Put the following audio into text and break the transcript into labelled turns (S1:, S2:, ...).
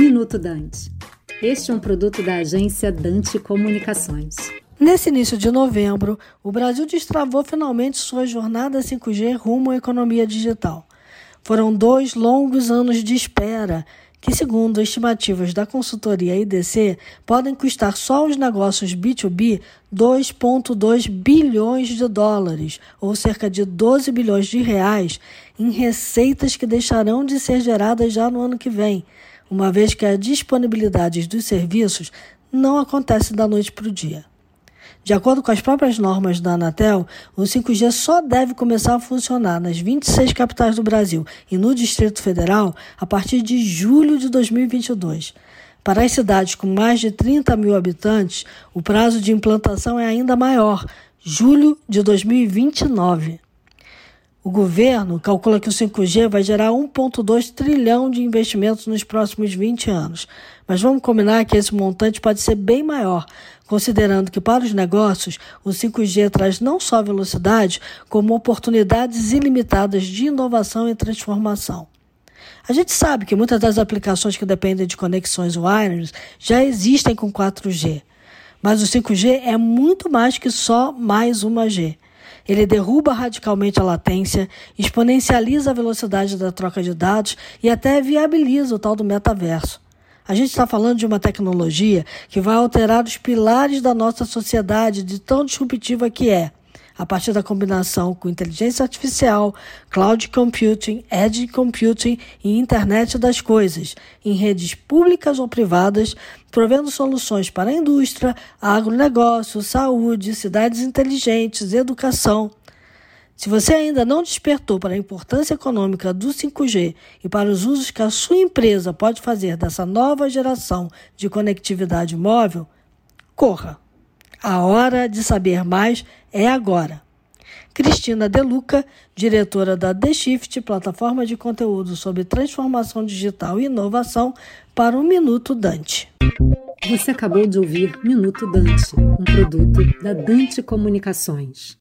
S1: Minuto Dante. Este é um produto da agência Dante Comunicações.
S2: Nesse início de novembro, o Brasil destravou finalmente sua jornada 5G rumo à economia digital. Foram dois longos anos de espera que, segundo estimativas da consultoria IDC, podem custar só aos negócios B2B 2,2 bilhões de dólares, ou cerca de 12 bilhões de reais, em receitas que deixarão de ser geradas já no ano que vem, uma vez que a disponibilidade dos serviços não acontece da noite para o dia. De acordo com as próprias normas da Anatel, o 5G só deve começar a funcionar nas 26 capitais do Brasil e no Distrito Federal a partir de julho de 2022. Para as cidades com mais de 30 mil habitantes, o prazo de implantação é ainda maior, julho de 2029. O governo calcula que o 5G vai gerar 1,2 trilhão de investimentos nos próximos 20 anos. Mas vamos combinar que esse montante pode ser bem maior, considerando que para os negócios o 5G traz não só velocidade, como oportunidades ilimitadas de inovação e transformação. A gente sabe que muitas das aplicações que dependem de conexões wireless já existem com 4G, mas o 5G é muito mais que só mais uma G. Ele derruba radicalmente a latência, exponencializa a velocidade da troca de dados e até viabiliza o tal do metaverso. A gente está falando de uma tecnologia que vai alterar os pilares da nossa sociedade, de tão disruptiva que é, a partir da combinação com inteligência artificial, cloud computing, edge computing e internet das coisas, em redes públicas ou privadas, provendo soluções para a indústria, agronegócio, saúde, cidades inteligentes, educação. Se você ainda não despertou para a importância econômica do 5G e para os usos que a sua empresa pode fazer dessa nova geração de conectividade móvel, corra! A hora de saber mais é agora. Cristina Deluca, diretora da The Shift, plataforma de conteúdo sobre transformação digital e inovação, para o Minuto Dante.
S1: Você acabou de ouvir Minuto Dante, um produto da Dante Comunicações.